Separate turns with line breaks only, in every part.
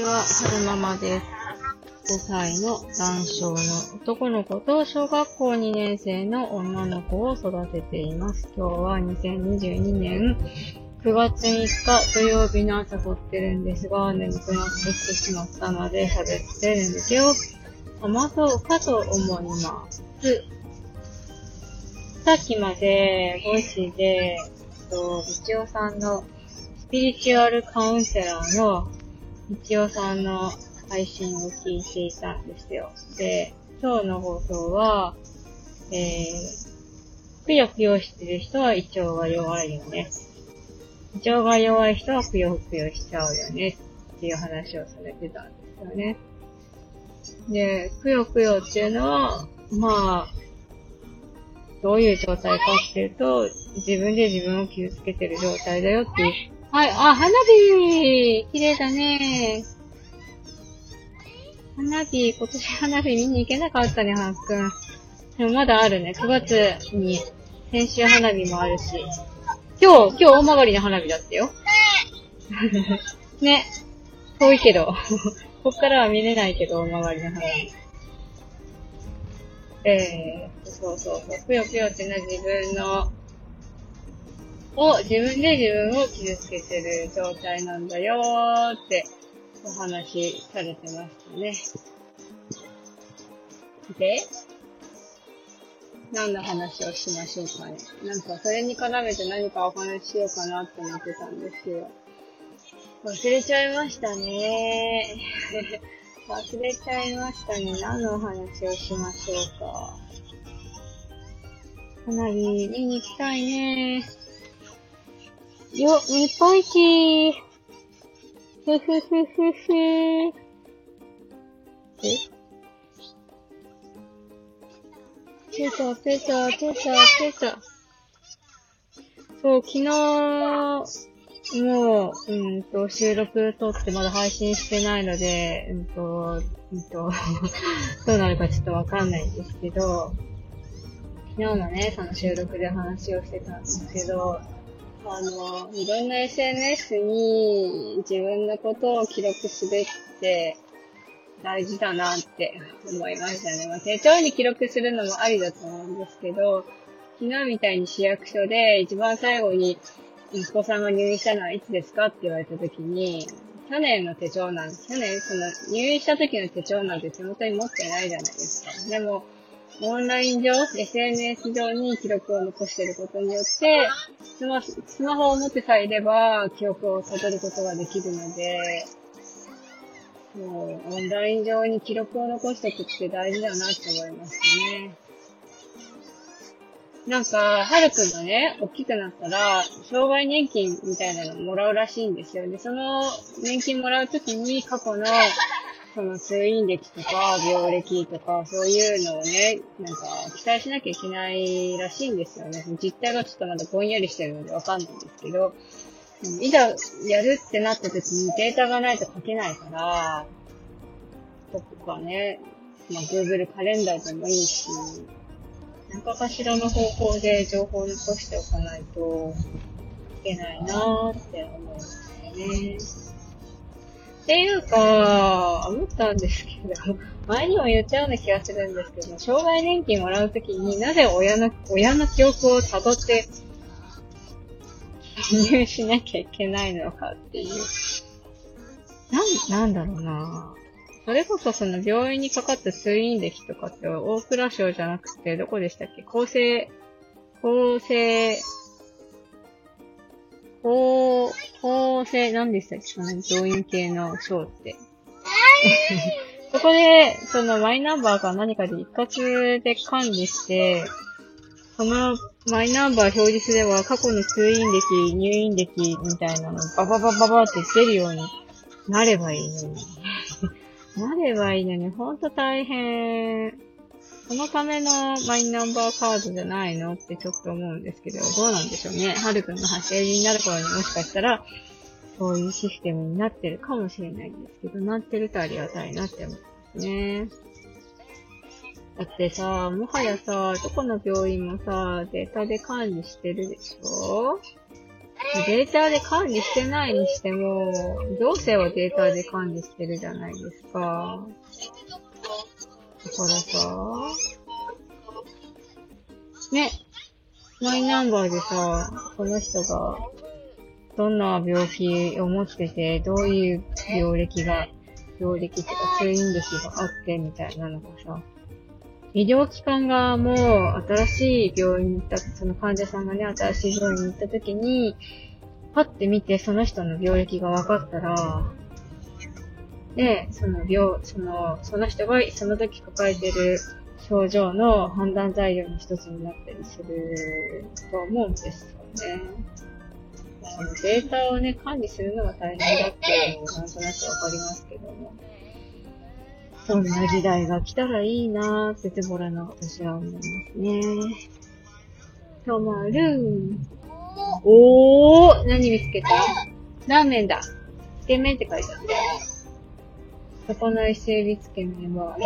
ちは、はるままです。5歳の男性の男の子と小学校2年生の女の子を育てています。今日は2022年9月3日土曜日の朝撮ってるんですが、眠くなってきてしまったので喋って眠気を覚まそうかと思います。さっきまで、ボイシーで、えっと、みちおさんの、スピリチュアルカウンセラーの、みちおさんの配信を聞いていたんですよ。で、今日の放送は、えー、くよくよしてる人は胃腸が弱いよね。胃腸が弱い人はくよくよしちゃうよね。っていう話をされてたんですよね。で、くよくよっていうのは、まあ、どういう状態かっていうと、自分で自分を傷つけてる状態だよっていう。はい、あ、花火綺麗だね花火、今年花火見に行けなかったね、ハンくん。でもまだあるね。9月に、先週花火もあるし。今日、今日大曲りの花火だったよ。ね。遠いけど。こっからは見れないけど、大曲りの花火。えー、そうそうそう。ぷよぷよってのは自分の、を、自分で自分を傷つけてる状態なんだよーってお話しされてましたね。で、何の話をしましょうかね。なんか、それに絡めて何かお話ししようかなって思ってたんですけど、忘れちゃいましたね忘れちゃいましたね。何のお話をしましょうか。花火見に行きたいね。よ、日本一。ふふふふふ。え？出た、出た、出た、出た。そう、昨日、もう、うんと、収録撮ってまだ配信してないので、うんと、うんと、どうなるかちょっとわかんないんですけど、昨日もね、その収録で話をしてたんですけど、あの、いろんな SNS に自分のことを記録するって大事だなって思いましたね。まあ、手帳に記録するのもありだと思うんですけど、昨日みたいに市役所で一番最後に息子さんが入院したのはいつですかって言われた時に、去年の手帳なんです。去年、その入院した時の手帳なんて手元に持ってないじゃないですか。でも、オンライン上、SNS 上に記録を残していることによって、スマスマホを持ってさえいれば、記憶を辿ることができるので、もう、オンライン上に記録を残しておくって大事だなって思いましたね。なんか、はるくんがね、大きくなったら、障害年金みたいなのもらうらしいんですよ。で、その年金もらうときに過去の、その通院歴とか、病歴とか、そういうのをね、なんか、期待しなきゃいけないらしいんですよね。実態がちょっとまだぼんやりしてるのでわかんないんですけど、いざやるってなった時にデータがないと書けないから、とかね、まあ、Google カレンダーでもいいし、何かかしらの方向で情報を残しておかないといけないなーって思いますよね。っていうか、思ったんですけど、前にも言ったような気がするんですけど、障害年金もらうときになぜ親の、親の記憶を辿って 記入しなきゃいけないのかっていう。なん、なんだろうなそれこそその病院にかかった通院歴とかって大蔵省じゃなくてどこでしたっけ？厚生、厚生、厚、厚生、何でしたっけ？その病院系の省って。そこで、そのマイナンバーか何かで一括で管理して、そのマイナンバー表示すれば過去の通院歴、入院歴みたいなのバババババって出るようになればいいのに。なればいいのに、ほんと大変。そのためのマイナンバーカードじゃないのってちょっと思うんですけど、どうなんでしょうね。はるくんが成人になる頃にもしかしたら、そういうシステムになってるかもしれないんですけど、なってるとありがたいなって思いますね。だってさ、もはやさ、どこの病院もさ、データで管理してるでしょ？データで管理してないにしても、行政はデータで管理してるじゃないですか。だからさ、ね、マイナンバーでさ、この人が、どんな病気を持ってて、どういう病歴が、病歴とか通院歴があってみたいなのがさ、医療機関側もう新しい病院に行った、その患者さんがね、新しい病院に行った時に、パッて見てその人の病歴が分かったら、で、その病、その、その人がその時抱えてる症状の判断材料の一つになったりすると思うんですよね。そのデータをね、管理するのが大変だっていうのもなんとなくわかりますけども。そんな時代が来たらいいなーってズボラな私は思いますね。止まる。おー何見つけた？ラーメンだ。つけ麺って書いてある。魚伊勢海老つけ麺は、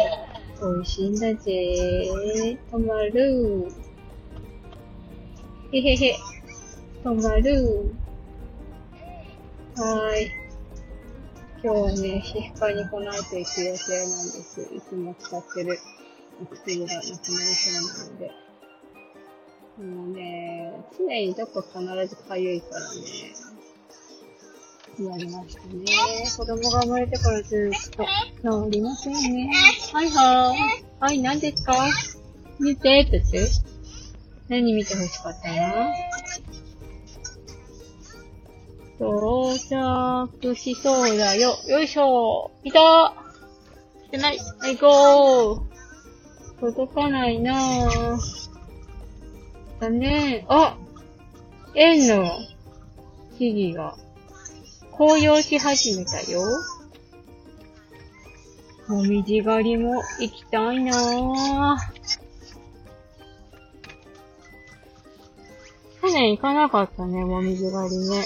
美味しいんだぜ止まる。へへへ。止まる。はーい。今日はね、皮膚科にこの後行く予定なんです。いつも使ってるお薬がなくなりそうなので。もうね、常にどこ必ず痒いからね。やりましたね。子供が生まれてからずっと治りませんね。はいはーい。はい、何ですか？見てって言って何見て欲しかったな到着しそうだよ。よいしょいた来てないはいゴー届かないなぁ。だねあ円の木々が紅葉し始めたよ。もみじ狩りも行きたいなぁ。去年行かなかったね、もみじ狩りね。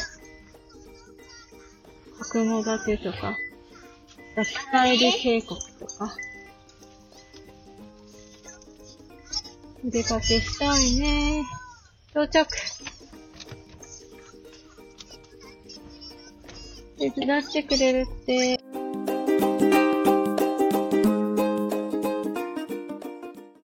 角館とか、ラキカエル渓谷とか。お出かけしたいね。到着。手伝ってくれるって。